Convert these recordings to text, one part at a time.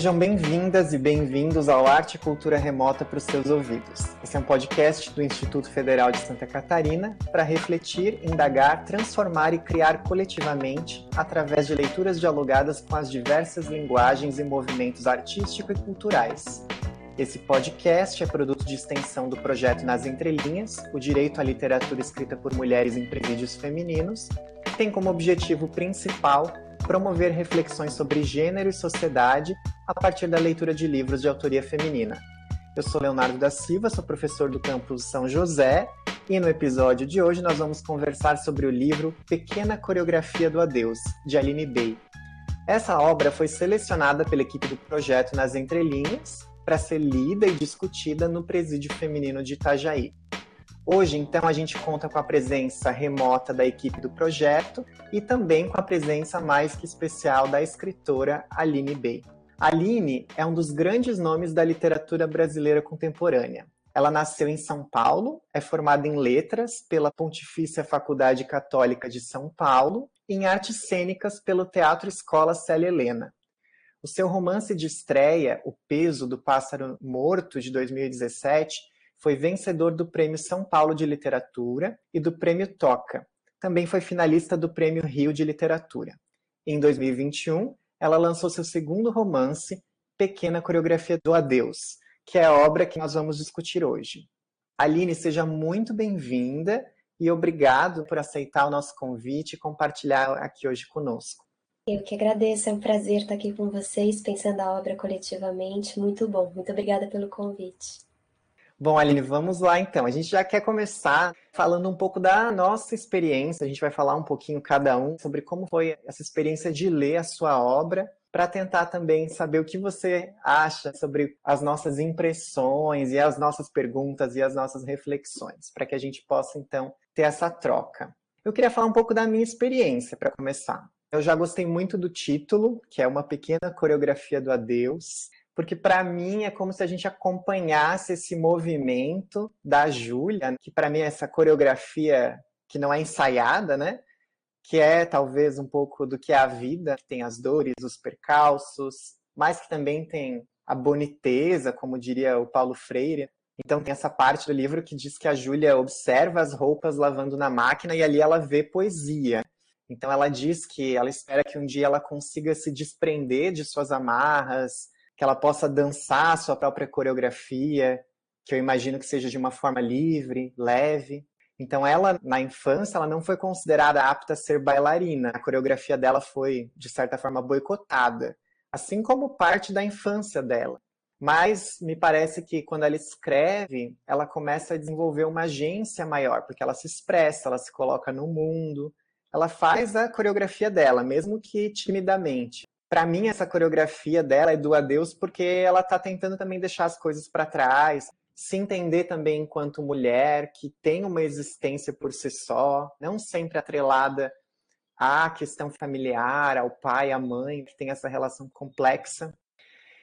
Sejam bem-vindas e bem-vindos ao Arte e Cultura Remota para os seus ouvidos. Esse é um podcast do Instituto Federal de Santa Catarina para refletir, indagar, transformar e criar coletivamente através de leituras dialogadas com as diversas linguagens e movimentos artísticos e culturais. Esse podcast é produto de extensão do projeto Nas Entrelinhas, o direito à literatura escrita por mulheres em presídios femininos, tem como objetivo principal promover reflexões sobre gênero e sociedade a partir da leitura de livros de autoria feminina. Eu sou Leonardo da Silva, sou professor do campus São José e no episódio de hoje nós vamos conversar sobre o livro Pequena Coreografia do Adeus, de Aline Bey. Essa obra foi selecionada pela equipe do projeto Nas Entrelinhas para ser lida e discutida no Presídio Feminino de Itajaí. Hoje, então, a gente conta com a presença remota da equipe do projeto e também com a presença mais que especial da escritora Aline Bey. Aline é um dos grandes nomes da literatura brasileira contemporânea. Ela nasceu em São Paulo, é formada em letras pela Pontifícia Faculdade Católica de São Paulo e em artes cênicas pelo Teatro Escola Célia Helena. O seu romance de estreia, O Peso do Pássaro Morto, de 2017, foi vencedor do Prêmio São Paulo de Literatura e do Prêmio Toca. Também foi finalista do Prêmio Rio de Literatura. Em 2021, ela lançou seu segundo romance, Pequena Coreografia do Adeus, que é a obra que nós vamos discutir hoje. Aline, seja muito bem-vinda e obrigado por aceitar o nosso convite e compartilhar aqui hoje conosco. Eu que agradeço, é um prazer estar aqui com vocês, pensando a obra coletivamente. Muito bom, muito obrigada pelo convite. Bom, Aline, vamos lá então. A gente já quer começar falando um pouco da nossa experiência. A gente vai falar um pouquinho cada um sobre como foi essa experiência de ler a sua obra, para tentar também saber o que você acha sobre as nossas impressões e as nossas perguntas e as nossas reflexões, para que a gente possa então ter essa troca. Eu queria falar um pouco da minha experiência para começar. Eu já gostei muito do título, que é uma pequena coreografia do adeus porque para mim é como se a gente acompanhasse esse movimento da Júlia, que para mim é essa coreografia que não é ensaiada, né? Que é talvez um pouco do que é a vida, que tem as dores, os percalços, mas que também tem a boniteza, como diria o Paulo Freire. Então tem essa parte do livro que diz que a Júlia observa as roupas lavando na máquina e ali ela vê poesia. Então ela diz que ela espera que um dia ela consiga se desprender de suas amarras, que ela possa dançar a sua própria coreografia, que eu imagino que seja de uma forma livre, leve. Então ela, na infância, ela não foi considerada apta a ser bailarina. A coreografia dela foi, de certa forma, boicotada, assim como parte da infância dela. Mas me parece que quando ela escreve, ela começa a desenvolver uma agência maior, porque ela se expressa, ela se coloca no mundo, ela faz a coreografia dela, mesmo que timidamente para mim essa coreografia dela é do adeus porque ela está tentando também deixar as coisas para trás, se entender também enquanto mulher que tem uma existência por si só, não sempre atrelada à questão familiar, ao pai, à mãe, que tem essa relação complexa.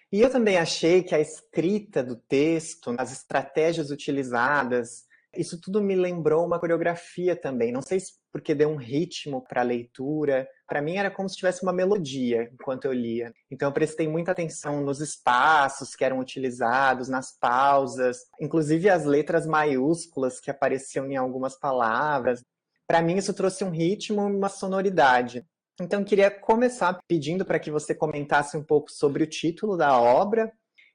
E eu também achei que a escrita do texto, as estratégias utilizadas, isso tudo me lembrou uma coreografia também. Não sei se porque deu um ritmo para a leitura. Para mim era como se tivesse uma melodia enquanto eu lia. Então eu prestei muita atenção nos espaços que eram utilizados, nas pausas, inclusive as letras maiúsculas que apareciam em algumas palavras. Para mim isso trouxe um ritmo, uma sonoridade. Então queria começar pedindo para que você comentasse um pouco sobre o título da obra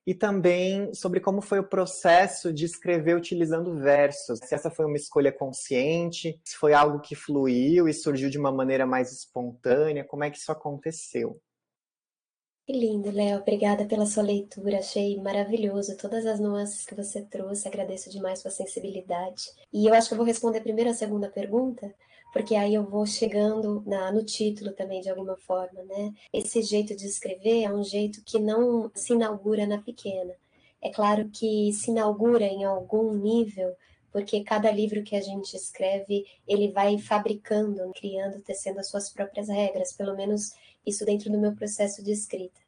e também sobre como foi o processo de escrever utilizando versos. Se essa foi uma escolha consciente, se foi algo que fluiu e surgiu de uma maneira mais espontânea, como é que isso aconteceu? Que lindo, Léo. Obrigada pela sua leitura. Achei maravilhoso todas as nuances que você trouxe. Agradeço demais sua sensibilidade. E eu acho que eu vou responder primeiro a segunda pergunta, porque aí eu vou chegando na, no título também de alguma forma, né? Esse jeito de escrever é um jeito que não se inaugura na pequena. É claro que se inaugura em algum nível, porque cada livro que a gente escreve, ele vai fabricando, criando, tecendo as suas próprias regras, pelo menos isso dentro do meu processo de escrita.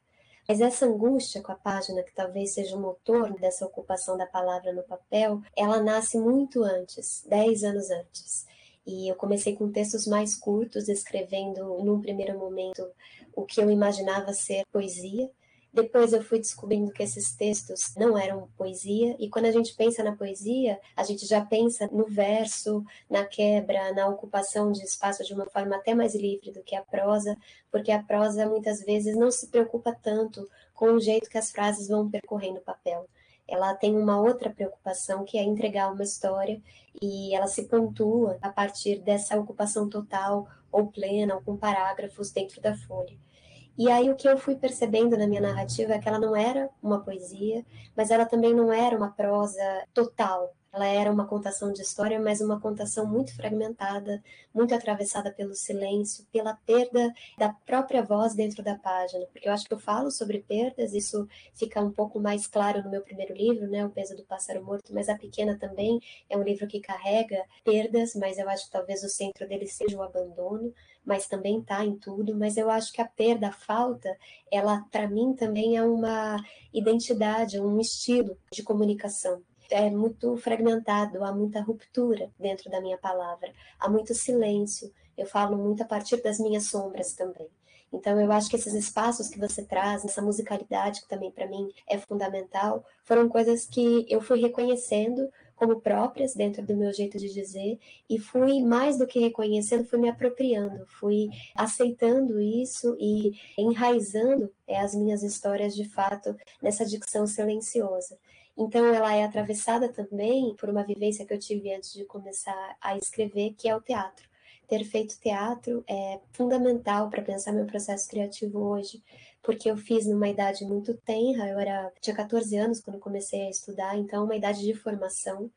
Mas essa angústia com a página, que talvez seja o motor dessa ocupação da palavra no papel, ela nasce muito antes, dez anos antes. E eu comecei com textos mais curtos, escrevendo num primeiro momento o que eu imaginava ser poesia. Depois eu fui descobrindo que esses textos não eram poesia, e quando a gente pensa na poesia, a gente já pensa no verso, na quebra, na ocupação de espaço de uma forma até mais livre do que a prosa, porque a prosa muitas vezes não se preocupa tanto com o jeito que as frases vão percorrendo o papel ela tem uma outra preocupação que é entregar uma história e ela se pontua a partir dessa ocupação total ou plena ou com parágrafos dentro da folha. E aí o que eu fui percebendo na minha narrativa é que ela não era uma poesia, mas ela também não era uma prosa total, ela era uma contação de história, mas uma contação muito fragmentada, muito atravessada pelo silêncio, pela perda da própria voz dentro da página. Porque eu acho que eu falo sobre perdas, isso fica um pouco mais claro no meu primeiro livro, né, O Peso do Pássaro Morto, mas A Pequena também é um livro que carrega perdas, mas eu acho que talvez o centro dele seja o abandono mas também está em tudo. Mas eu acho que a perda, a falta, ela para mim também é uma identidade, um estilo de comunicação é muito fragmentado, há muita ruptura dentro da minha palavra, há muito silêncio. Eu falo muito a partir das minhas sombras também. Então, eu acho que esses espaços que você traz, essa musicalidade, que também para mim é fundamental, foram coisas que eu fui reconhecendo como próprias dentro do meu jeito de dizer e fui mais do que reconhecendo, fui me apropriando, fui aceitando isso e enraizando é, as minhas histórias de fato nessa dicção silenciosa. Então, ela é atravessada também por uma vivência que eu tive antes de começar a escrever, que é o teatro. Ter feito teatro é fundamental para pensar meu processo criativo hoje, porque eu fiz numa idade muito tenra, eu era tinha 14 anos quando comecei a estudar, então uma idade de formação.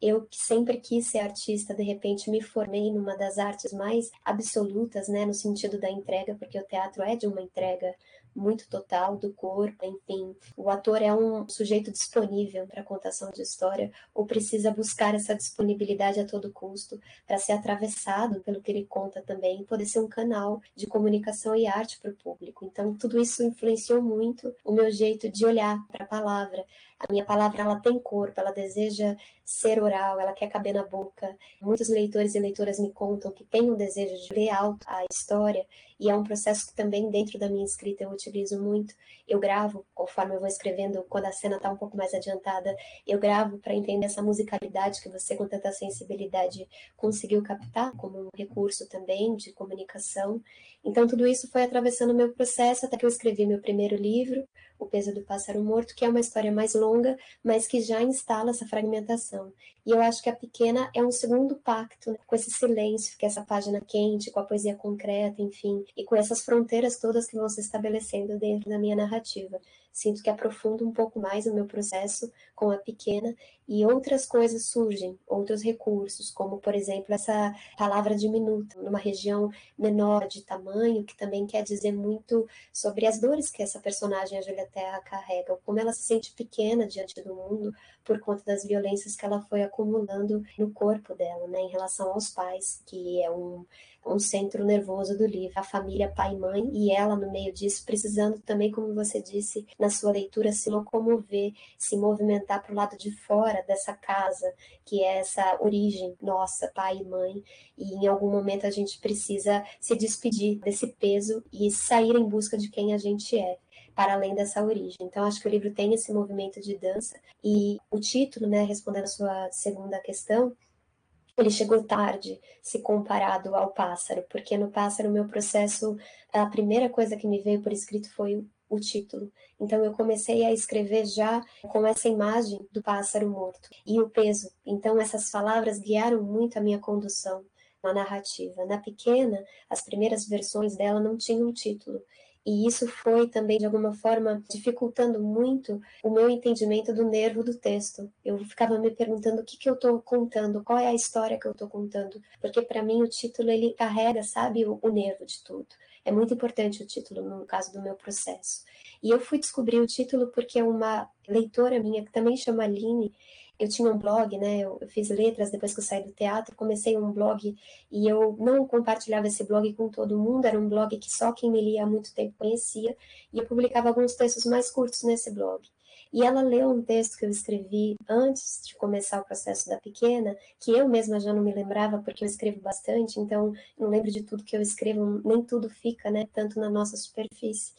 Eu que sempre quis ser artista, de repente me formei numa das artes mais absolutas, né, no sentido da entrega, porque o teatro é de uma entrega muito total do corpo, enfim. O ator é um sujeito disponível para contação de história ou precisa buscar essa disponibilidade a todo custo para ser atravessado pelo que ele conta também poder ser um canal de comunicação e arte para o público. Então, tudo isso influenciou muito o meu jeito de olhar para a palavra. A minha palavra ela tem corpo, ela deseja ser oral, ela quer caber na boca. Muitos leitores e leitoras me contam que têm um desejo de ler alto a história e é um processo que também dentro da minha escrita eu utilizo muito. Eu gravo, conforme eu vou escrevendo, quando a cena está um pouco mais adiantada, eu gravo para entender essa musicalidade que você, com tanta sensibilidade, conseguiu captar como um recurso também de comunicação. Então, tudo isso foi atravessando o meu processo até que eu escrevi meu primeiro livro, O Peso do Pássaro Morto, que é uma história mais longa, mas que já instala essa fragmentação. E eu acho que a pequena é um segundo pacto né, com esse silêncio, é essa página quente, com a poesia concreta, enfim, e com essas fronteiras todas que vão se estabelecendo dentro da minha narrativa. Sinto que aprofundo um pouco mais o meu processo com a pequena e outras coisas surgem, outros recursos, como por exemplo essa palavra diminuta, numa região menor de tamanho, que também quer dizer muito sobre as dores que essa personagem, a Julia Terra, carrega, como ela se sente pequena diante do mundo por conta das violências que ela foi acumulando no corpo dela, né, em relação aos pais, que é um um centro nervoso do livro, a família pai e mãe, e ela no meio disso, precisando também, como você disse na sua leitura, se locomover, se movimentar para o lado de fora dessa casa, que é essa origem nossa, pai e mãe, e em algum momento a gente precisa se despedir desse peso e sair em busca de quem a gente é para além dessa origem. Então, acho que o livro tem esse movimento de dança. E o título, né, respondendo a sua segunda questão, ele chegou tarde se comparado ao pássaro, porque no pássaro meu processo, a primeira coisa que me veio por escrito foi o título. Então eu comecei a escrever já com essa imagem do pássaro morto e o peso. Então essas palavras guiaram muito a minha condução na narrativa. Na pequena, as primeiras versões dela não tinham título. E isso foi também, de alguma forma, dificultando muito o meu entendimento do nervo do texto. Eu ficava me perguntando o que, que eu estou contando, qual é a história que eu estou contando. Porque, para mim, o título ele carrega, sabe, o, o nervo de tudo. É muito importante o título no caso do meu processo. E eu fui descobrir o título porque uma leitora minha, que também chama Aline, eu tinha um blog, né? Eu, fiz letras depois que eu saí do teatro, comecei um blog e eu não compartilhava esse blog com todo mundo, era um blog que só quem me lia há muito tempo conhecia, e eu publicava alguns textos mais curtos nesse blog. E ela leu um texto que eu escrevi antes de começar o processo da pequena, que eu mesma já não me lembrava, porque eu escrevo bastante, então não lembro de tudo que eu escrevo, nem tudo fica, né, tanto na nossa superfície.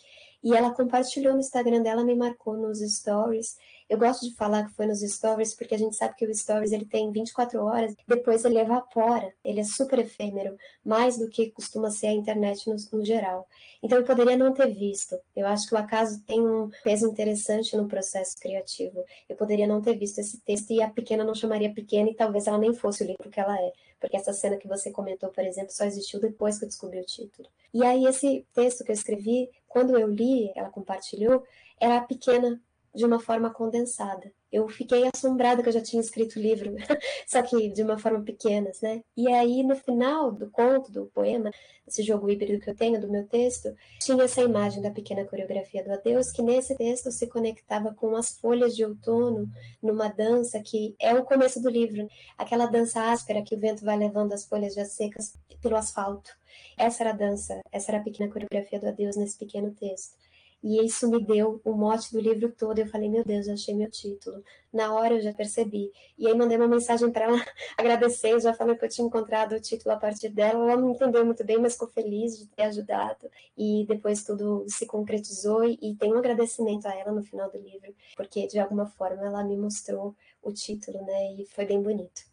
E ela compartilhou no Instagram dela, me marcou nos stories. Eu gosto de falar que foi nos stories, porque a gente sabe que o stories ele tem 24 horas, depois ele evapora, ele é super efêmero, mais do que costuma ser a internet no, no geral. Então eu poderia não ter visto. Eu acho que o acaso tem um peso interessante no processo criativo. Eu poderia não ter visto esse texto e a pequena não chamaria pequena e talvez ela nem fosse o livro que ela é. Porque essa cena que você comentou, por exemplo, só existiu depois que eu descobri o título. E aí esse texto que eu escrevi, quando eu li, ela compartilhou, era pequena de uma forma condensada. Eu fiquei assombrada que eu já tinha escrito o livro, só que de uma forma pequena, né? E aí, no final do conto, do poema, esse jogo híbrido que eu tenho, do meu texto, tinha essa imagem da pequena coreografia do adeus, que nesse texto se conectava com as folhas de outono, numa dança que é o começo do livro, aquela dança áspera que o vento vai levando as folhas já secas pelo asfalto. Essa era a dança, essa era a pequena coreografia do adeus nesse pequeno texto. E isso me deu o mote do livro todo. Eu falei, meu Deus, achei meu título. Na hora eu já percebi. E aí mandei uma mensagem para ela agradecer, já falei que eu tinha encontrado o título a partir dela. Ela não entendeu muito bem, mas ficou feliz de ter ajudado. E depois tudo se concretizou e tem um agradecimento a ela no final do livro, porque de alguma forma ela me mostrou o título, né? E foi bem bonito.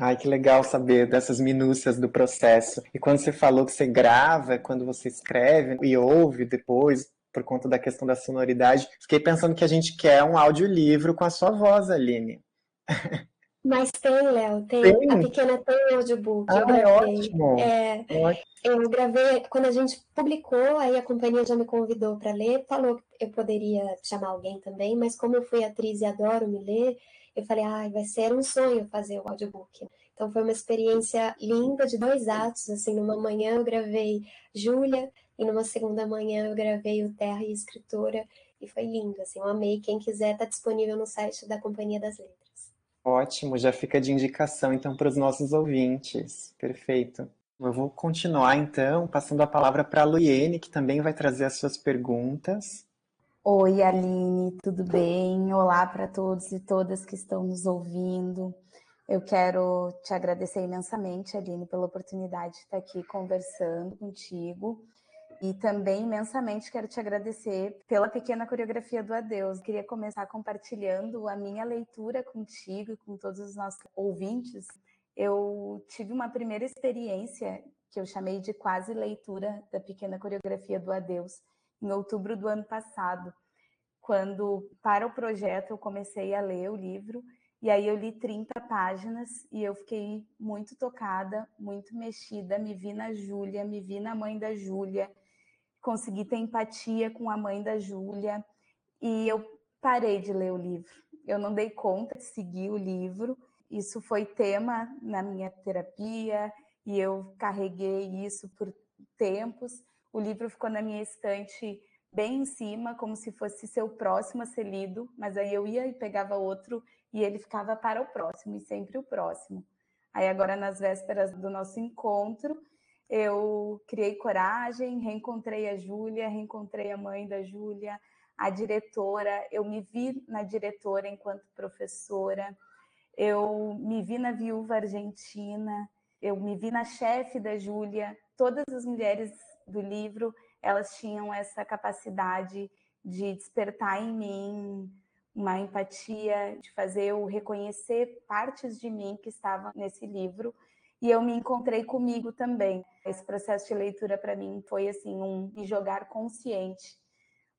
Ai, que legal saber dessas minúcias do processo. E quando você falou que você grava, quando você escreve e ouve depois, por conta da questão da sonoridade, fiquei pensando que a gente quer um audiolivro com a sua voz, Aline. Mas tem, Léo, tem. tem. A pequena tem audiobook. Ah, é ótimo. É, ótimo. Eu gravei, quando a gente publicou, aí a companhia já me convidou para ler, falou que eu poderia chamar alguém também, mas como eu fui atriz e adoro me ler, eu falei, ai, vai ser um sonho fazer o audiobook. Então foi uma experiência linda de dois atos, assim, numa manhã eu gravei Júlia e numa segunda manhã eu gravei o Terra e Escritora e foi lindo, assim, eu amei. Quem quiser tá disponível no site da Companhia das Letras. Ótimo, já fica de indicação então para os nossos ouvintes. Perfeito. Eu vou continuar então, passando a palavra para a Luiene, que também vai trazer as suas perguntas. Oi, Aline, tudo bem? Olá para todos e todas que estão nos ouvindo. Eu quero te agradecer imensamente, Aline, pela oportunidade de estar aqui conversando contigo. E também imensamente quero te agradecer pela pequena coreografia do Adeus. Queria começar compartilhando a minha leitura contigo e com todos os nossos ouvintes. Eu tive uma primeira experiência que eu chamei de quase leitura da pequena coreografia do Adeus em outubro do ano passado, quando, para o projeto, eu comecei a ler o livro, e aí eu li 30 páginas e eu fiquei muito tocada, muito mexida, me vi na Júlia, me vi na mãe da Júlia, consegui ter empatia com a mãe da Júlia, e eu parei de ler o livro. Eu não dei conta de seguir o livro, isso foi tema na minha terapia, e eu carreguei isso por tempos, o livro ficou na minha estante bem em cima, como se fosse seu próximo a ser lido, mas aí eu ia e pegava outro e ele ficava para o próximo, e sempre o próximo. Aí agora, nas vésperas do nosso encontro, eu criei coragem, reencontrei a Júlia, reencontrei a mãe da Júlia, a diretora, eu me vi na diretora enquanto professora, eu me vi na viúva argentina, eu me vi na chefe da Júlia, todas as mulheres do livro, elas tinham essa capacidade de despertar em mim uma empatia, de fazer eu reconhecer partes de mim que estavam nesse livro. E eu me encontrei comigo também. Esse processo de leitura para mim foi assim um me jogar consciente.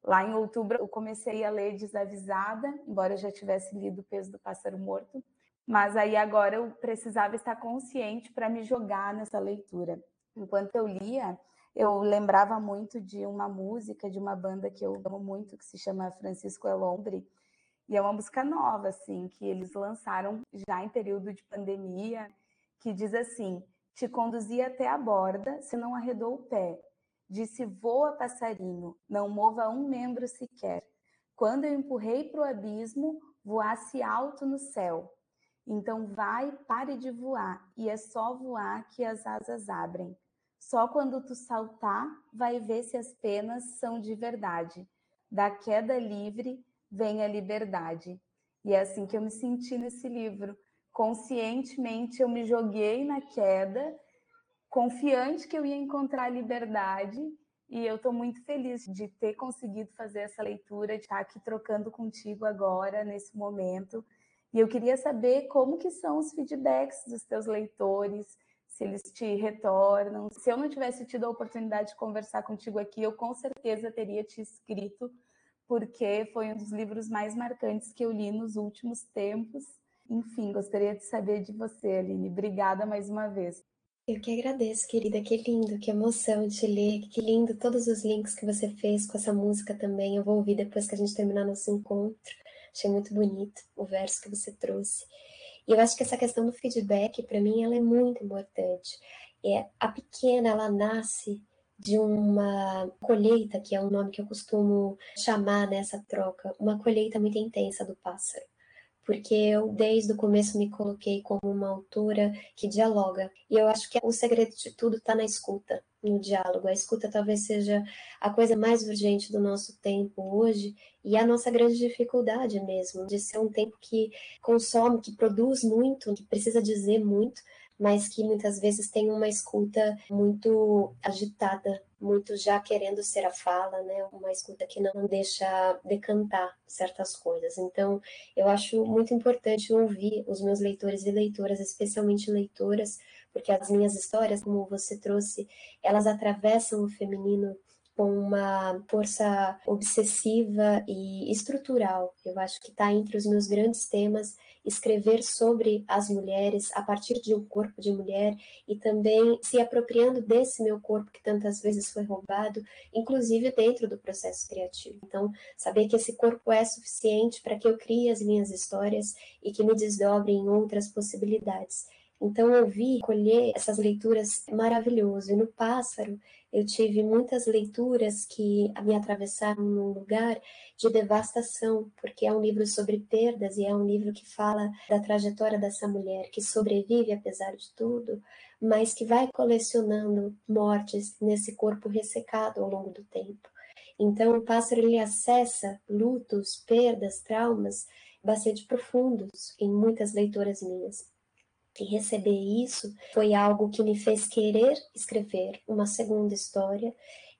Lá em outubro eu comecei a ler desavisada, embora eu já tivesse lido O Peso do Pássaro Morto, mas aí agora eu precisava estar consciente para me jogar nessa leitura. Enquanto eu lia, eu lembrava muito de uma música de uma banda que eu amo muito, que se chama Francisco Elombre, e é uma música nova, assim, que eles lançaram já em período de pandemia, que diz assim: Te conduzi até a borda, se não arredou o pé. Disse: Voa, passarinho, não mova um membro sequer. Quando eu empurrei para o abismo, voasse alto no céu. Então vai, pare de voar, e é só voar que as asas abrem. Só quando tu saltar, vai ver se as penas são de verdade. Da queda livre vem a liberdade. E é assim que eu me senti nesse livro. Conscientemente eu me joguei na queda, confiante que eu ia encontrar a liberdade, E eu estou muito feliz de ter conseguido fazer essa leitura, de estar aqui trocando contigo agora, nesse momento. E eu queria saber como que são os feedbacks dos teus leitores, se eles te retornam. Se eu não tivesse tido a oportunidade de conversar contigo aqui, eu com certeza teria te escrito, porque foi um dos livros mais marcantes que eu li nos últimos tempos. Enfim, gostaria de saber de você, Aline. Obrigada mais uma vez. Eu que agradeço, querida. Que lindo, que emoção de ler. Que lindo todos os links que você fez com essa música também. Eu vou ouvir depois que a gente terminar nosso encontro. Achei muito bonito o verso que você trouxe. E eu acho que essa questão do feedback, para mim, ela é muito importante. É, a pequena, ela nasce de uma colheita, que é o nome que eu costumo chamar nessa troca, uma colheita muito intensa do pássaro porque eu desde o começo me coloquei como uma autora que dialoga. E eu acho que o segredo de tudo está na escuta, no diálogo. A escuta talvez seja a coisa mais urgente do nosso tempo hoje e a nossa grande dificuldade mesmo, de ser um tempo que consome, que produz muito, que precisa dizer muito, mas que muitas vezes tem uma escuta muito agitada, muito já querendo ser a fala, né? Uma escuta que não deixa decantar certas coisas. Então, eu acho muito importante ouvir os meus leitores e leitoras, especialmente leitoras, porque as minhas histórias, como você trouxe, elas atravessam o feminino com uma força obsessiva e estrutural. Eu acho que está entre os meus grandes temas escrever sobre as mulheres a partir de um corpo de mulher e também se apropriando desse meu corpo que tantas vezes foi roubado, inclusive dentro do processo criativo. Então, saber que esse corpo é suficiente para que eu crie as minhas histórias e que me desdobre em outras possibilidades. Então, ouvir, colher essas leituras é maravilhoso. E no Pássaro, eu tive muitas leituras que me atravessaram num lugar de devastação, porque é um livro sobre perdas e é um livro que fala da trajetória dessa mulher que sobrevive apesar de tudo, mas que vai colecionando mortes nesse corpo ressecado ao longo do tempo. Então, o pássaro ele acessa lutos, perdas, traumas bastante profundos em muitas leituras minhas. E receber isso foi algo que me fez querer escrever uma segunda história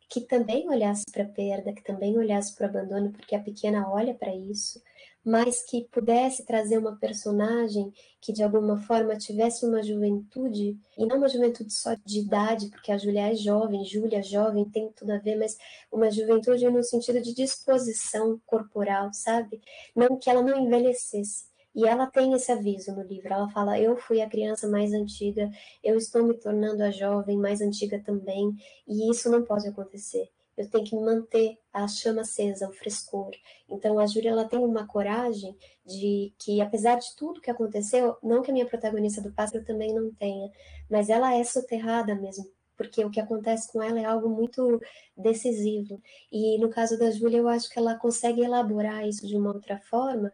que também olhasse para a perda, que também olhasse para o abandono, porque a pequena olha para isso, mas que pudesse trazer uma personagem que de alguma forma tivesse uma juventude, e não uma juventude só de idade, porque a Júlia é jovem, Júlia é jovem, tem tudo a ver, mas uma juventude no sentido de disposição corporal, sabe? Não que ela não envelhecesse, e ela tem esse aviso no livro. Ela fala: Eu fui a criança mais antiga, eu estou me tornando a jovem mais antiga também, e isso não pode acontecer. Eu tenho que manter a chama acesa, o frescor. Então a Júlia ela tem uma coragem de que, apesar de tudo que aconteceu, não que a minha protagonista do pássaro também não tenha, mas ela é soterrada mesmo porque o que acontece com ela é algo muito decisivo. E no caso da Júlia, eu acho que ela consegue elaborar isso de uma outra forma,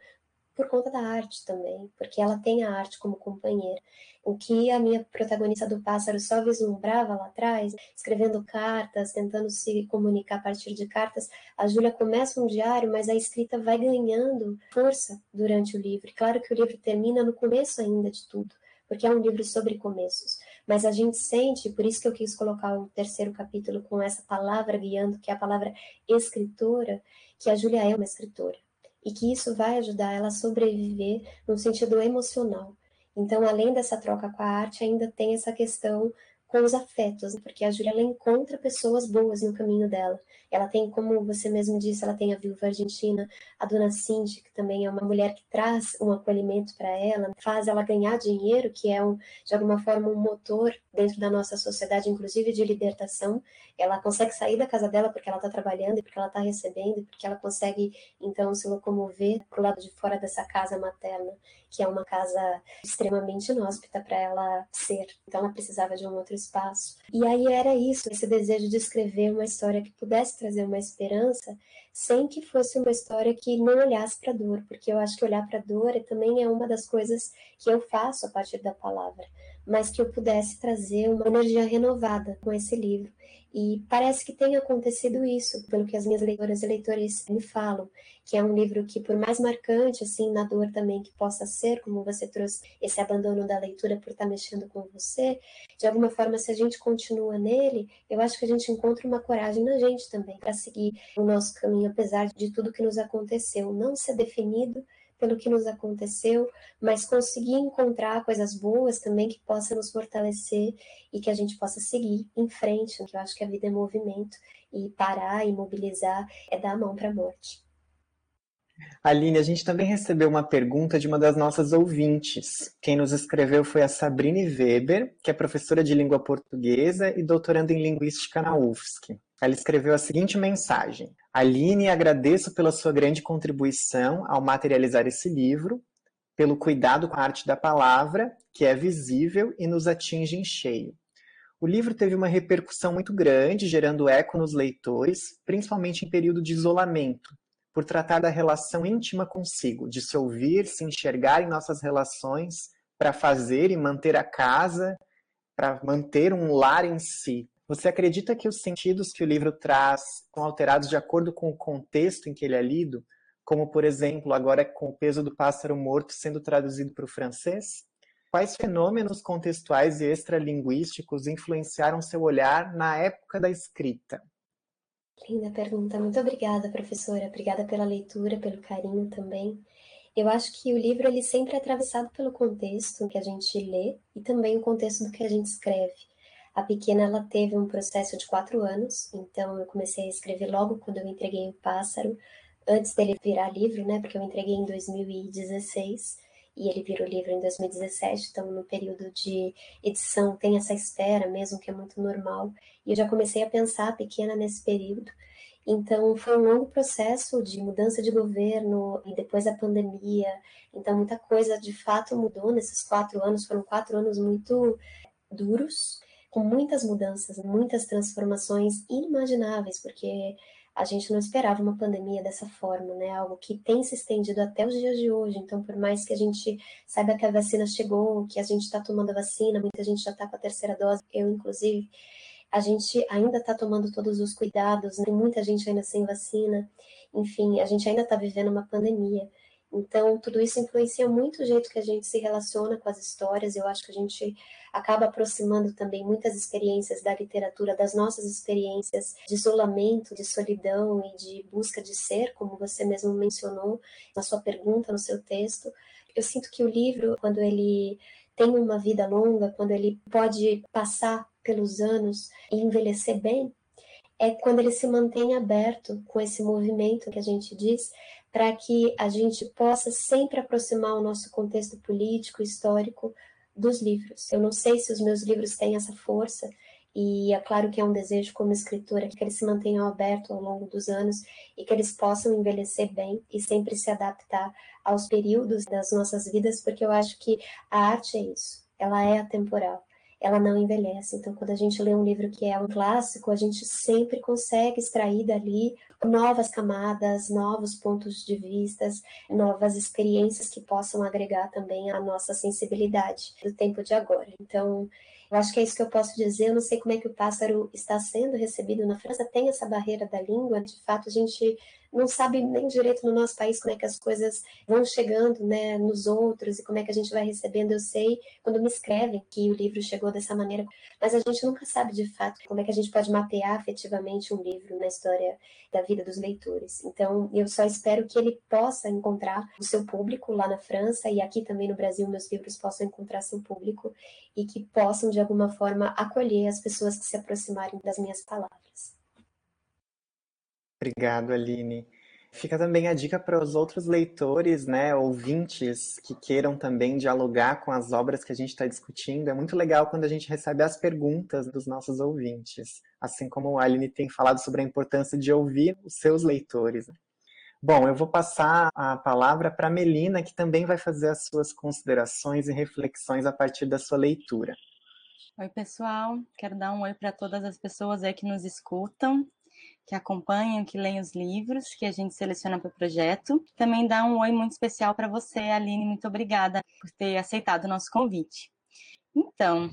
por conta da arte também, porque ela tem a arte como companheira. O que a minha protagonista do Pássaro só vislumbrava lá atrás, escrevendo cartas, tentando se comunicar a partir de cartas, a Júlia começa um diário, mas a escrita vai ganhando força durante o livro. Claro que o livro termina no começo ainda de tudo, porque é um livro sobre começos. Mas a gente sente, por isso que eu quis colocar o terceiro capítulo com essa palavra guiando, que é a palavra escritora, que a Júlia é uma escritora e que isso vai ajudar ela a sobreviver no sentido emocional. Então, além dessa troca com a arte, ainda tem essa questão com os afetos, porque a Júlia ela encontra pessoas boas no caminho dela. Ela tem, como você mesmo disse, ela tem a viúva argentina, a dona Cindy, que também é uma mulher que traz um acolhimento para ela, faz ela ganhar dinheiro, que é um, de alguma forma um motor dentro da nossa sociedade, inclusive de libertação. Ela consegue sair da casa dela porque ela está trabalhando porque ela está recebendo porque ela consegue então se locomover para o lado de fora dessa casa materna, que é uma casa extremamente inóspita para ela ser. Então ela precisava de um outro espaço. E aí era isso, esse desejo de escrever uma história que pudesse trazer uma esperança, sem que fosse uma história que não olhasse para a dor, porque eu acho que olhar para a dor também é uma das coisas que eu faço a partir da palavra. Mas que eu pudesse trazer uma energia renovada com esse livro. E parece que tem acontecido isso, pelo que as minhas leitoras e leitores me falam, que é um livro que, por mais marcante, assim, na dor também que possa ser, como você trouxe esse abandono da leitura por estar mexendo com você, de alguma forma, se a gente continua nele, eu acho que a gente encontra uma coragem na gente também para seguir o nosso caminho, apesar de tudo que nos aconteceu, não ser definido pelo que nos aconteceu, mas conseguir encontrar coisas boas também que possam nos fortalecer e que a gente possa seguir em frente, que eu acho que a vida é movimento e parar e mobilizar é dar a mão para a morte. Aline, a gente também recebeu uma pergunta de uma das nossas ouvintes. Quem nos escreveu foi a Sabrine Weber, que é professora de língua portuguesa e doutoranda em linguística na UFSC. Ela escreveu a seguinte mensagem: Aline, agradeço pela sua grande contribuição ao materializar esse livro, pelo cuidado com a arte da palavra, que é visível e nos atinge em cheio. O livro teve uma repercussão muito grande, gerando eco nos leitores, principalmente em período de isolamento, por tratar da relação íntima consigo, de se ouvir, se enxergar em nossas relações, para fazer e manter a casa, para manter um lar em si. Você acredita que os sentidos que o livro traz são alterados de acordo com o contexto em que ele é lido? Como, por exemplo, agora com o peso do pássaro morto sendo traduzido para o francês? Quais fenômenos contextuais e extralinguísticos influenciaram seu olhar na época da escrita? Linda pergunta. Muito obrigada, professora. Obrigada pela leitura, pelo carinho também. Eu acho que o livro ele sempre é atravessado pelo contexto que a gente lê e também o contexto do que a gente escreve. A pequena ela teve um processo de quatro anos, então eu comecei a escrever logo quando eu entreguei o pássaro, antes dele virar livro, né? Porque eu entreguei em 2016 e ele virou livro em 2017, então no período de edição tem essa espera mesmo, que é muito normal. E eu já comecei a pensar a pequena nesse período. Então foi um longo processo de mudança de governo e depois a pandemia. Então muita coisa de fato mudou nesses quatro anos. Foram quatro anos muito duros com muitas mudanças, muitas transformações inimagináveis, porque a gente não esperava uma pandemia dessa forma, né? Algo que tem se estendido até os dias de hoje. Então, por mais que a gente saiba que a vacina chegou, que a gente está tomando a vacina, muita gente já está com a terceira dose, eu inclusive, a gente ainda está tomando todos os cuidados, tem muita gente ainda sem vacina. Enfim, a gente ainda está vivendo uma pandemia. Então, tudo isso influencia muito o jeito que a gente se relaciona com as histórias. Eu acho que a gente acaba aproximando também muitas experiências da literatura das nossas experiências de isolamento, de solidão e de busca de ser, como você mesmo mencionou na sua pergunta, no seu texto. Eu sinto que o livro, quando ele tem uma vida longa, quando ele pode passar pelos anos e envelhecer bem, é quando ele se mantém aberto com esse movimento que a gente diz, para que a gente possa sempre aproximar o nosso contexto político, histórico dos livros. Eu não sei se os meus livros têm essa força, e é claro que é um desejo como escritora que eles se mantenham abertos ao longo dos anos e que eles possam envelhecer bem e sempre se adaptar aos períodos das nossas vidas, porque eu acho que a arte é isso, ela é atemporal ela não envelhece. Então, quando a gente lê um livro que é um clássico, a gente sempre consegue extrair dali novas camadas, novos pontos de vistas, novas experiências que possam agregar também a nossa sensibilidade do tempo de agora. Então, eu acho que é isso que eu posso dizer. Eu não sei como é que o pássaro está sendo recebido na França. Tem essa barreira da língua. De fato, a gente não sabe nem direito no nosso país como é que as coisas vão chegando né, nos outros e como é que a gente vai recebendo. Eu sei quando me escrevem que o livro chegou dessa maneira, mas a gente nunca sabe de fato como é que a gente pode mapear afetivamente um livro na história da vida dos leitores. Então, eu só espero que ele possa encontrar o seu público lá na França e aqui também no Brasil, meus livros possam encontrar seu público e que possam, de alguma forma, acolher as pessoas que se aproximarem das minhas palavras. Obrigado, Aline. Fica também a dica para os outros leitores, né, ouvintes que queiram também dialogar com as obras que a gente está discutindo. É muito legal quando a gente recebe as perguntas dos nossos ouvintes, assim como a Aline tem falado sobre a importância de ouvir os seus leitores. Bom, eu vou passar a palavra para a Melina, que também vai fazer as suas considerações e reflexões a partir da sua leitura. Oi, pessoal. Quero dar um oi para todas as pessoas aí que nos escutam que acompanham, que leem os livros que a gente seleciona para o projeto. Também dá um oi muito especial para você, Aline. Muito obrigada por ter aceitado o nosso convite. Então,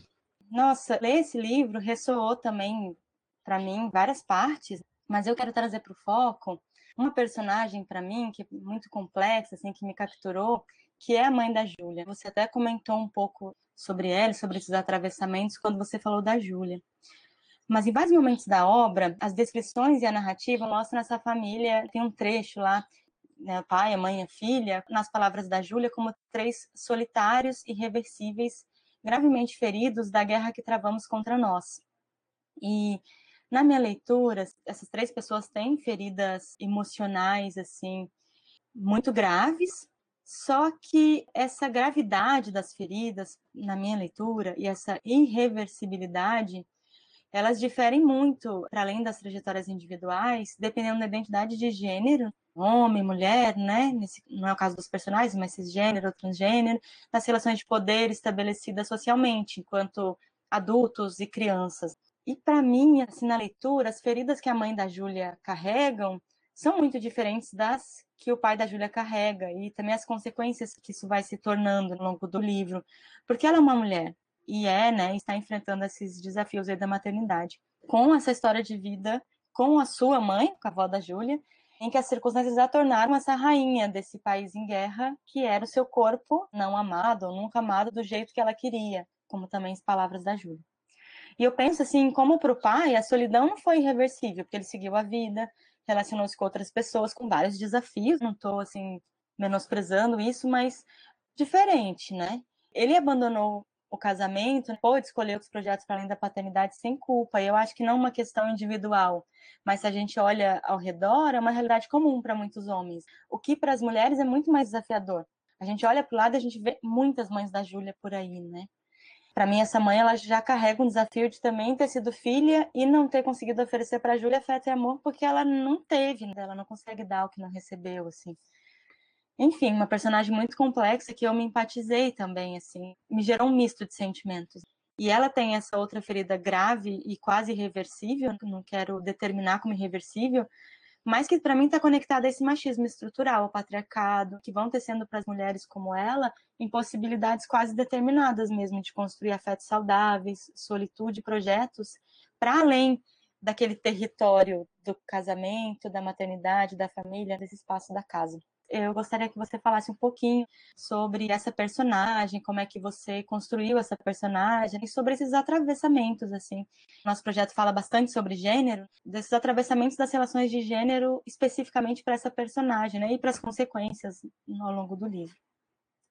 nossa, ler esse livro ressoou também para mim em várias partes, mas eu quero trazer para o foco uma personagem para mim que é muito complexa, assim, que me capturou, que é a mãe da Júlia. Você até comentou um pouco sobre ela, sobre esses atravessamentos, quando você falou da Júlia. Mas em vários momentos da obra, as descrições e a narrativa mostram essa família. Tem um trecho lá, né, pai, a mãe, a filha, nas palavras da Júlia, como três solitários irreversíveis, gravemente feridos da guerra que travamos contra nós. E na minha leitura, essas três pessoas têm feridas emocionais assim muito graves, só que essa gravidade das feridas, na minha leitura, e essa irreversibilidade, elas diferem muito, para além das trajetórias individuais, dependendo da identidade de gênero, homem, mulher, né? Nesse, não é o caso dos personagens, mas cisgênero, transgênero, nas relações de poder estabelecidas socialmente, enquanto adultos e crianças. E para mim, assim, na leitura, as feridas que a mãe da Júlia carregam são muito diferentes das que o pai da Júlia carrega e também as consequências que isso vai se tornando ao longo do livro, porque ela é uma mulher e é, né, está enfrentando esses desafios aí da maternidade, com essa história de vida com a sua mãe, com a avó da Júlia, em que as circunstâncias a tornaram essa rainha desse país em guerra, que era o seu corpo não amado ou nunca amado do jeito que ela queria, como também as palavras da Júlia. E eu penso assim, como para o pai, a solidão não foi irreversível, porque ele seguiu a vida, relacionou-se com outras pessoas, com vários desafios. Não estou assim menosprezando isso, mas diferente, né? Ele abandonou o casamento, pôde escolher os projetos para além da paternidade sem culpa. E eu acho que não é uma questão individual, mas se a gente olha ao redor, é uma realidade comum para muitos homens. O que para as mulheres é muito mais desafiador. A gente olha para o lado e a gente vê muitas mães da Júlia por aí, né? Para mim, essa mãe ela já carrega um desafio de também ter sido filha e não ter conseguido oferecer para a Júlia afeto e amor porque ela não teve, né? ela não consegue dar o que não recebeu, assim. Enfim, uma personagem muito complexa que eu me empatizei também, assim, me gerou um misto de sentimentos. E ela tem essa outra ferida grave e quase irreversível, não quero determinar como irreversível, mas que para mim está conectada a esse machismo estrutural, ao patriarcado, que vão tecendo para as mulheres como ela impossibilidades quase determinadas mesmo de construir afetos saudáveis, solitude, projetos para além daquele território do casamento, da maternidade, da família, desse espaço da casa eu gostaria que você falasse um pouquinho sobre essa personagem, como é que você construiu essa personagem e sobre esses atravessamentos, assim. Nosso projeto fala bastante sobre gênero, desses atravessamentos das relações de gênero especificamente para essa personagem, né, e para as consequências ao longo do livro.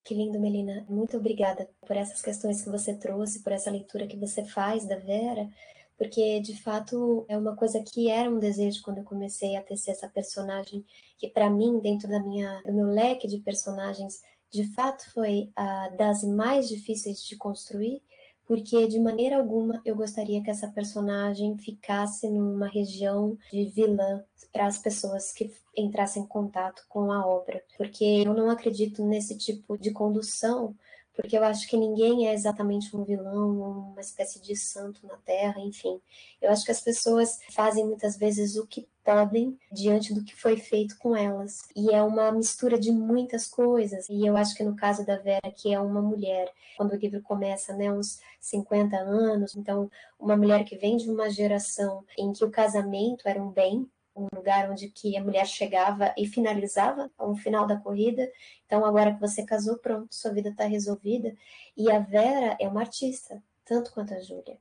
Que lindo, Melina. Muito obrigada por essas questões que você trouxe, por essa leitura que você faz da Vera porque de fato é uma coisa que era um desejo quando eu comecei a tecer essa personagem, que para mim, dentro da minha, do meu leque de personagens, de fato foi a das mais difíceis de construir, porque de maneira alguma eu gostaria que essa personagem ficasse numa região de vilã para as pessoas que entrassem em contato com a obra, porque eu não acredito nesse tipo de condução porque eu acho que ninguém é exatamente um vilão, uma espécie de santo na Terra, enfim. Eu acho que as pessoas fazem muitas vezes o que podem diante do que foi feito com elas. E é uma mistura de muitas coisas. E eu acho que no caso da Vera, que é uma mulher, quando o livro começa, né, uns 50 anos, então uma mulher que vem de uma geração em que o casamento era um bem, um lugar onde que a mulher chegava e finalizava ao final da corrida. Então, agora que você casou, pronto, sua vida está resolvida. E a Vera é uma artista, tanto quanto a Júlia.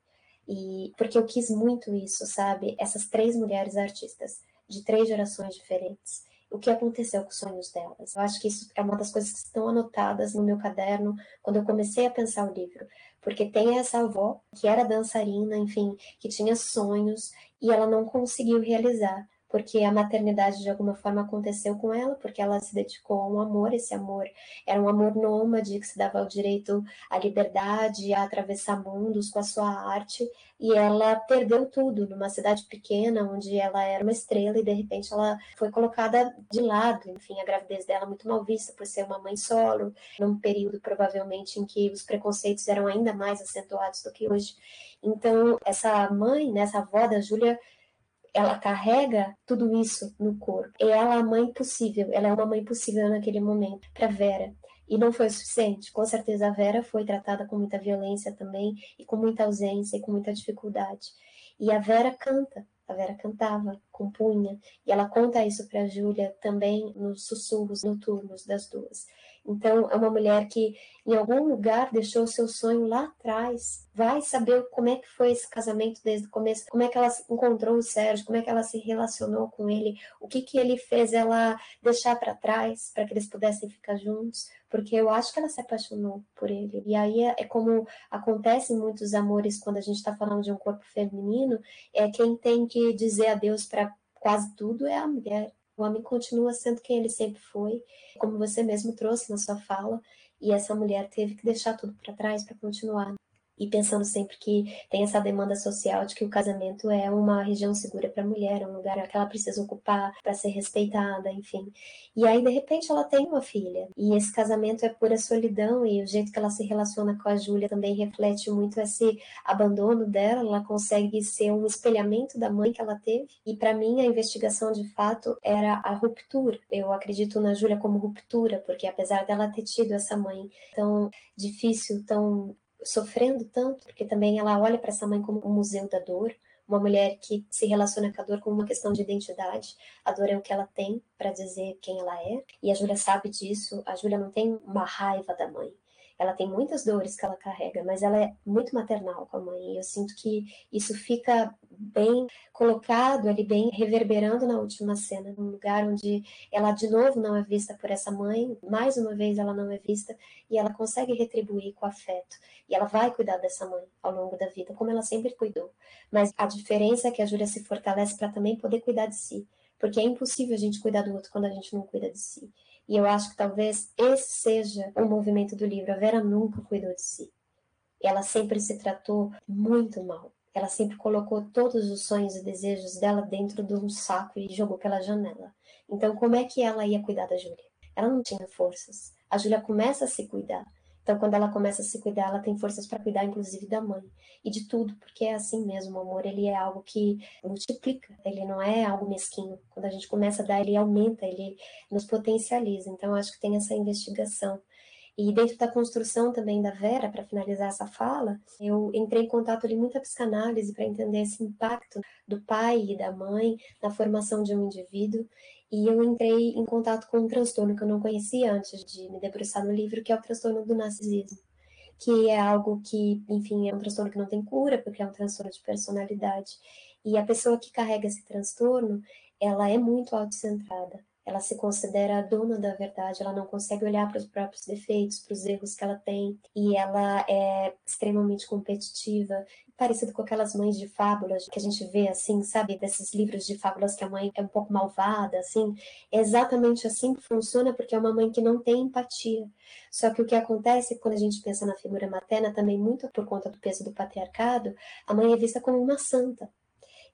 E porque eu quis muito isso, sabe? Essas três mulheres artistas de três gerações diferentes. O que aconteceu com os sonhos delas? Eu acho que isso é uma das coisas que estão anotadas no meu caderno quando eu comecei a pensar o livro, porque tem essa avó que era dançarina, enfim, que tinha sonhos e ela não conseguiu realizar porque a maternidade de alguma forma aconteceu com ela, porque ela se dedicou a um amor, esse amor era um amor nômade que se dava o direito à liberdade, a atravessar mundos com a sua arte, e ela perdeu tudo numa cidade pequena, onde ela era uma estrela e de repente ela foi colocada de lado, enfim, a gravidez dela muito mal vista por ser uma mãe solo, num período provavelmente em que os preconceitos eram ainda mais acentuados do que hoje. Então, essa mãe, né, essa avó da Júlia, ela carrega tudo isso no corpo. Ela é a mãe possível, ela é uma mãe possível naquele momento para Vera. E não foi o suficiente. Com certeza a Vera foi tratada com muita violência também, e com muita ausência, e com muita dificuldade. E a Vera canta, a Vera cantava, compunha, e ela conta isso para a Júlia também nos sussurros noturnos das duas. Então, é uma mulher que em algum lugar deixou seu sonho lá atrás. Vai saber como é que foi esse casamento desde o começo, como é que ela encontrou o Sérgio, como é que ela se relacionou com ele, o que que ele fez ela deixar para trás para que eles pudessem ficar juntos, porque eu acho que ela se apaixonou por ele. E aí é, é como acontece em muitos amores quando a gente está falando de um corpo feminino, é quem tem que dizer adeus para quase tudo é a mulher. O homem continua sendo quem ele sempre foi, como você mesmo trouxe na sua fala, e essa mulher teve que deixar tudo para trás para continuar e pensando sempre que tem essa demanda social de que o casamento é uma região segura para a mulher, um lugar que ela precisa ocupar para ser respeitada, enfim. E aí de repente ela tem uma filha e esse casamento é pura solidão e o jeito que ela se relaciona com a Júlia também reflete muito esse abandono dela, ela consegue ser um espelhamento da mãe que ela teve. E para mim a investigação de fato era a ruptura. Eu acredito na Júlia como ruptura, porque apesar dela ter tido essa mãe tão difícil, tão sofrendo tanto, porque também ela olha para essa mãe como um museu da dor, uma mulher que se relaciona com a dor como uma questão de identidade. A dor é o que ela tem para dizer quem ela é, e a Júlia sabe disso. A Júlia não tem uma raiva da mãe. Ela tem muitas dores que ela carrega, mas ela é muito maternal com a mãe. E eu sinto que isso fica bem colocado ali, bem reverberando na última cena, num lugar onde ela de novo não é vista por essa mãe, mais uma vez ela não é vista e ela consegue retribuir com afeto. E ela vai cuidar dessa mãe ao longo da vida, como ela sempre cuidou. Mas a diferença é que a Júlia se fortalece para também poder cuidar de si, porque é impossível a gente cuidar do outro quando a gente não cuida de si. E eu acho que talvez esse seja o movimento do livro. A Vera nunca cuidou de si. Ela sempre se tratou muito mal. Ela sempre colocou todos os sonhos e desejos dela dentro de um saco e jogou pela janela. Então, como é que ela ia cuidar da Júlia? Ela não tinha forças. A Júlia começa a se cuidar. Então, quando ela começa a se cuidar, ela tem forças para cuidar, inclusive, da mãe e de tudo, porque é assim mesmo. O amor, ele é algo que multiplica, ele não é algo mesquinho. Quando a gente começa a dar, ele aumenta, ele nos potencializa. Então, acho que tem essa investigação e dentro da construção também da Vera, para finalizar essa fala, eu entrei em contato ali muita psicanálise para entender esse impacto do pai e da mãe na formação de um indivíduo. E eu entrei em contato com um transtorno que eu não conhecia antes de me debruçar no livro, que é o transtorno do narcisismo que é algo que, enfim, é um transtorno que não tem cura, porque é um transtorno de personalidade. E a pessoa que carrega esse transtorno, ela é muito autocentrada ela se considera a dona da verdade, ela não consegue olhar para os próprios defeitos, para os erros que ela tem, e ela é extremamente competitiva, parecido com aquelas mães de fábulas que a gente vê assim, sabe, desses livros de fábulas que a mãe é um pouco malvada, assim, é exatamente assim que funciona porque é uma mãe que não tem empatia. Só que o que acontece quando a gente pensa na figura materna, também muito por conta do peso do patriarcado, a mãe é vista como uma santa.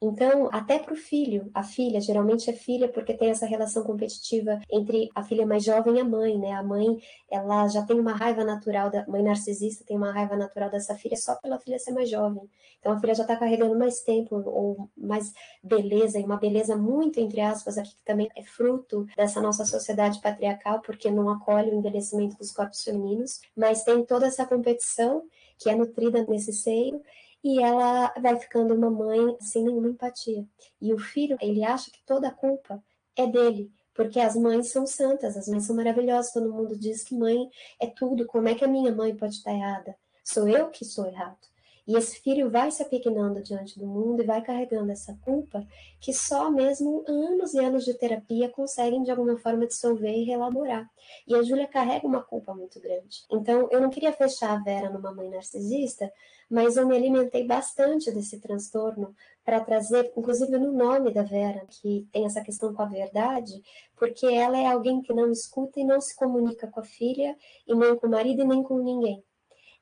Então, até para o filho, a filha, geralmente é filha porque tem essa relação competitiva entre a filha mais jovem e a mãe, né? A mãe, ela já tem uma raiva natural, da mãe narcisista tem uma raiva natural dessa filha só pela filha ser mais jovem. Então, a filha já está carregando mais tempo ou mais beleza, e uma beleza muito, entre aspas, aqui que também é fruto dessa nossa sociedade patriarcal, porque não acolhe o envelhecimento dos corpos femininos, mas tem toda essa competição que é nutrida nesse seio e ela vai ficando uma mãe sem nenhuma empatia. E o filho, ele acha que toda a culpa é dele, porque as mães são santas, as mães são maravilhosas, todo mundo diz que mãe é tudo, como é que a minha mãe pode estar errada? Sou eu que sou errado. E esse filho vai se apequenando diante do mundo e vai carregando essa culpa que só mesmo anos e anos de terapia conseguem de alguma forma dissolver e relaborar. E a Júlia carrega uma culpa muito grande. Então, eu não queria fechar a Vera numa mãe narcisista, mas eu me alimentei bastante desse transtorno para trazer, inclusive no nome da Vera, que tem essa questão com a verdade, porque ela é alguém que não escuta e não se comunica com a filha, e nem com o marido e nem com ninguém.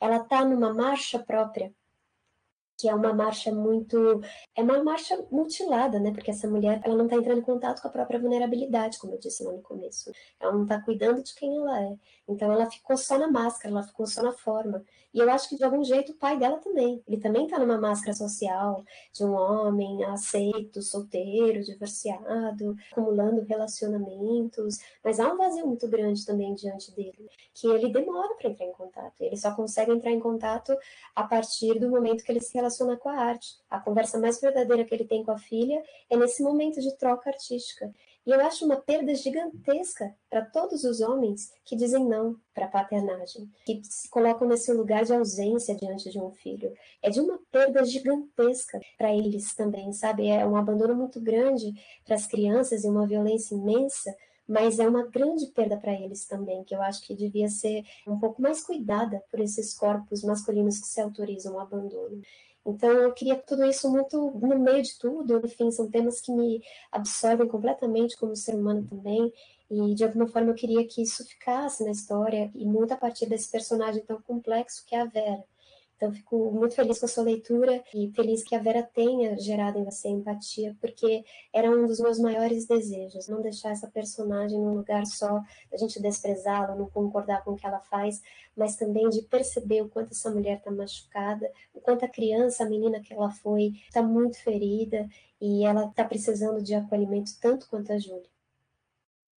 Ela está numa marcha própria que é uma marcha muito é uma marcha mutilada, né? Porque essa mulher ela não está entrando em contato com a própria vulnerabilidade, como eu disse lá no começo. Ela não está cuidando de quem ela é. Então ela ficou só na máscara, ela ficou só na forma. E eu acho que de algum jeito o pai dela também. Ele também está numa máscara social de um homem aceito, solteiro, divorciado, acumulando relacionamentos. Mas há um vazio muito grande também diante dele, que ele demora para entrar em contato. Ele só consegue entrar em contato a partir do momento que ele se relaciona com a arte. A conversa mais verdadeira que ele tem com a filha é nesse momento de troca artística. E eu acho uma perda gigantesca para todos os homens que dizem não para a paternagem, que se colocam nesse lugar de ausência diante de um filho. É de uma perda gigantesca para eles também, sabe? É um abandono muito grande para as crianças e uma violência imensa mas é uma grande perda para eles também, que eu acho que devia ser um pouco mais cuidada por esses corpos masculinos que se autorizam o abandono. Então, eu queria tudo isso muito no meio de tudo. Enfim, são temas que me absorvem completamente como ser humano também. E, de alguma forma, eu queria que isso ficasse na história e muito a partir desse personagem tão complexo que é a Vera. Então, fico muito feliz com a sua leitura e feliz que a Vera tenha gerado em você empatia, porque era um dos meus maiores desejos, não deixar essa personagem num lugar só, a gente desprezá-la, não concordar com o que ela faz, mas também de perceber o quanto essa mulher está machucada, o quanto a criança, a menina que ela foi, está muito ferida e ela está precisando de acolhimento tanto quanto a Júlia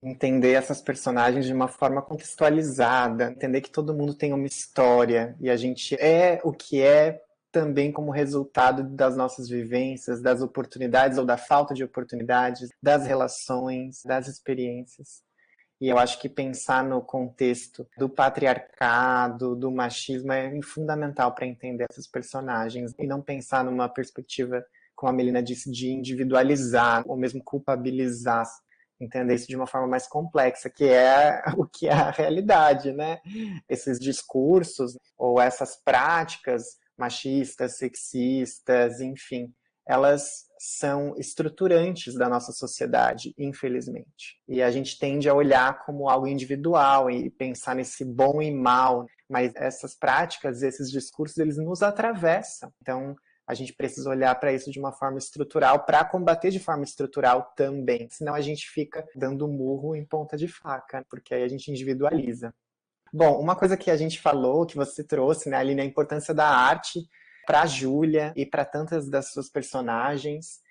entender essas personagens de uma forma contextualizada, entender que todo mundo tem uma história e a gente é o que é também como resultado das nossas vivências, das oportunidades ou da falta de oportunidades, das relações, das experiências. E eu acho que pensar no contexto do patriarcado, do machismo é fundamental para entender essas personagens e não pensar numa perspectiva, como a Melina disse, de individualizar ou mesmo culpabilizar entender isso de uma forma mais complexa, que é o que é a realidade, né? Esses discursos ou essas práticas machistas, sexistas, enfim, elas são estruturantes da nossa sociedade, infelizmente. E a gente tende a olhar como algo individual e pensar nesse bom e mal, mas essas práticas, esses discursos, eles nos atravessam. Então, a gente precisa olhar para isso de uma forma estrutural, para combater de forma estrutural também. Senão a gente fica dando murro em ponta de faca, porque aí a gente individualiza. Bom, uma coisa que a gente falou, que você trouxe, né, Aline, a importância da arte para a Júlia e para tantas das suas personagens.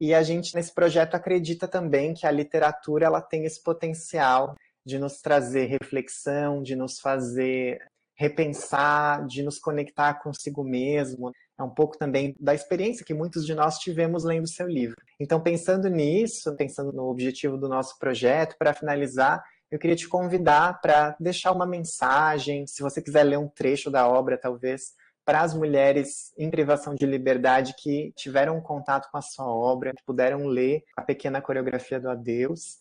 E a gente, nesse projeto, acredita também que a literatura ela tem esse potencial de nos trazer reflexão, de nos fazer repensar, de nos conectar consigo mesmo, é um pouco também da experiência que muitos de nós tivemos lendo seu livro. Então, pensando nisso, pensando no objetivo do nosso projeto, para finalizar, eu queria te convidar para deixar uma mensagem, se você quiser ler um trecho da obra, talvez, para as mulheres em privação de liberdade que tiveram contato com a sua obra, que puderam ler a pequena coreografia do Adeus.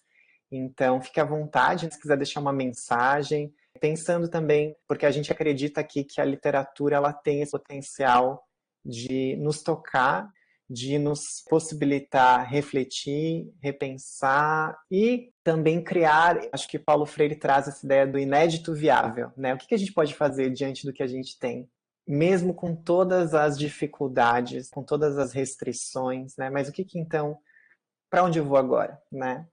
Então, fique à vontade, se quiser deixar uma mensagem, pensando também, porque a gente acredita aqui que a literatura ela tem esse potencial de nos tocar, de nos possibilitar refletir, repensar e também criar. Acho que Paulo Freire traz essa ideia do inédito viável, né? O que a gente pode fazer diante do que a gente tem? Mesmo com todas as dificuldades, com todas as restrições, né? Mas o que, que então, para onde eu vou agora, né?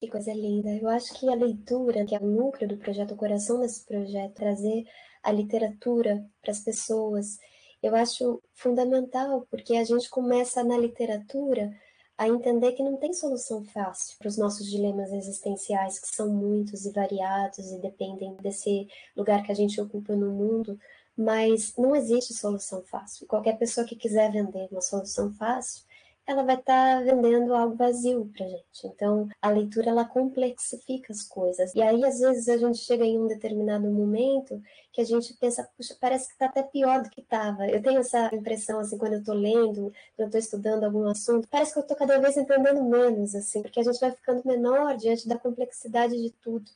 Que coisa linda. Eu acho que a leitura, que é o núcleo do projeto, o coração desse projeto, trazer a literatura para as pessoas eu acho fundamental, porque a gente começa na literatura a entender que não tem solução fácil para os nossos dilemas existenciais, que são muitos e variados e dependem desse lugar que a gente ocupa no mundo, mas não existe solução fácil. Qualquer pessoa que quiser vender uma solução fácil, ela vai estar tá vendendo algo vazio para gente. Então, a leitura ela complexifica as coisas. E aí, às vezes, a gente chega em um determinado momento que a gente pensa, puxa, parece que está até pior do que estava. Eu tenho essa impressão, assim, quando eu estou lendo, quando eu estou estudando algum assunto, parece que eu estou cada vez entendendo menos, assim, porque a gente vai ficando menor diante da complexidade de tudo.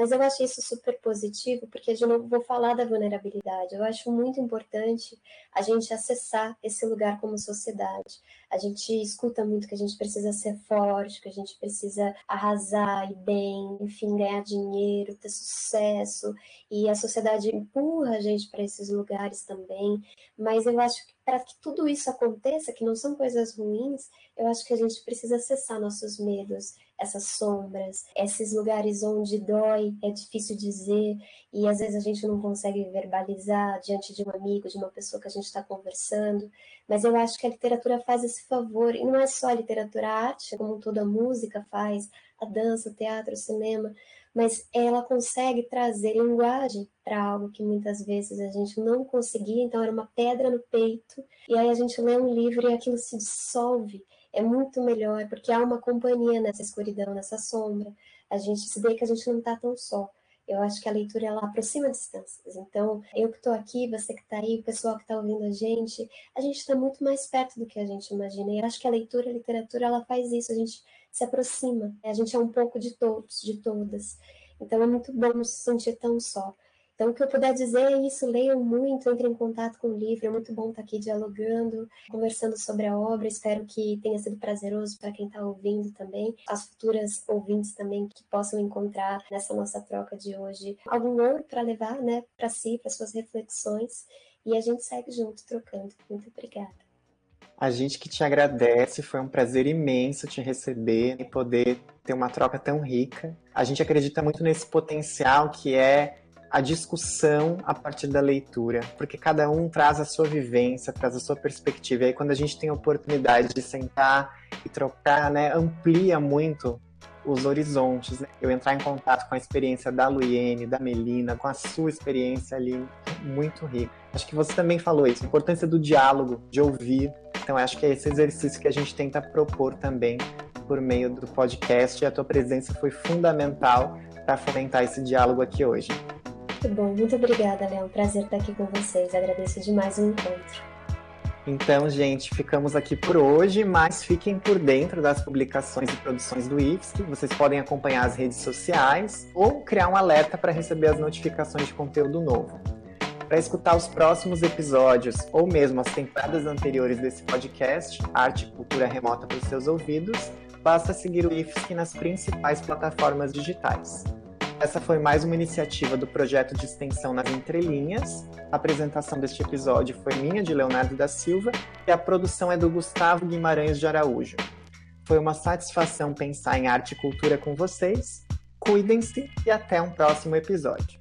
Mas eu acho isso super positivo, porque de novo vou falar da vulnerabilidade. Eu acho muito importante a gente acessar esse lugar como sociedade. A gente escuta muito que a gente precisa ser forte, que a gente precisa arrasar e bem, enfim, ganhar dinheiro, ter sucesso, e a sociedade empurra a gente para esses lugares também. Mas eu acho que para que tudo isso aconteça, que não são coisas ruins, eu acho que a gente precisa acessar nossos medos, essas sombras, esses lugares onde dói, é difícil dizer e às vezes a gente não consegue verbalizar diante de um amigo, de uma pessoa que a gente está conversando. Mas eu acho que a literatura faz esse favor, e não é só a literatura, a arte, como toda a música faz, a dança, o teatro, o cinema, mas ela consegue trazer linguagem para algo que muitas vezes a gente não conseguia, então era uma pedra no peito, e aí a gente lê um livro e aquilo se dissolve é muito melhor, porque há uma companhia nessa escuridão, nessa sombra. A gente se vê que a gente não está tão só. Eu acho que a leitura ela aproxima distâncias. Então, eu que estou aqui, você que está aí, o pessoal que está ouvindo a gente, a gente está muito mais perto do que a gente imagina. E eu acho que a leitura, a literatura, ela faz isso. A gente se aproxima. A gente é um pouco de todos, de todas. Então, é muito bom não se sentir tão só. Então, o que eu puder dizer é isso: leiam muito, entrem em contato com o livro. É muito bom estar aqui dialogando, conversando sobre a obra. Espero que tenha sido prazeroso para quem está ouvindo também, as futuras ouvintes também que possam encontrar nessa nossa troca de hoje algum ouro para levar né, para si, para suas reflexões. E a gente segue junto, trocando. Muito obrigada. A gente que te agradece, foi um prazer imenso te receber e poder ter uma troca tão rica. A gente acredita muito nesse potencial que é a discussão a partir da leitura, porque cada um traz a sua vivência, traz a sua perspectiva. E aí, quando a gente tem a oportunidade de sentar e trocar, né, amplia muito os horizontes. Né? Eu entrar em contato com a experiência da Luiene, da Melina, com a sua experiência ali, muito rica. Acho que você também falou isso, a importância do diálogo, de ouvir. Então, acho que é esse exercício que a gente tenta propor também por meio do podcast, e a tua presença foi fundamental para fomentar esse diálogo aqui hoje. Muito bom, muito obrigada, Léo. Prazer estar aqui com vocês. Agradeço demais o encontro. Então, gente, ficamos aqui por hoje, mas fiquem por dentro das publicações e produções do IFSC. Vocês podem acompanhar as redes sociais ou criar um alerta para receber as notificações de conteúdo novo. Para escutar os próximos episódios ou mesmo as temporadas anteriores desse podcast, Arte e Cultura Remota para os seus ouvidos, basta seguir o IFSC nas principais plataformas digitais. Essa foi mais uma iniciativa do projeto de extensão nas entrelinhas. A apresentação deste episódio foi minha, de Leonardo da Silva, e a produção é do Gustavo Guimarães de Araújo. Foi uma satisfação pensar em arte e cultura com vocês. Cuidem-se e até um próximo episódio.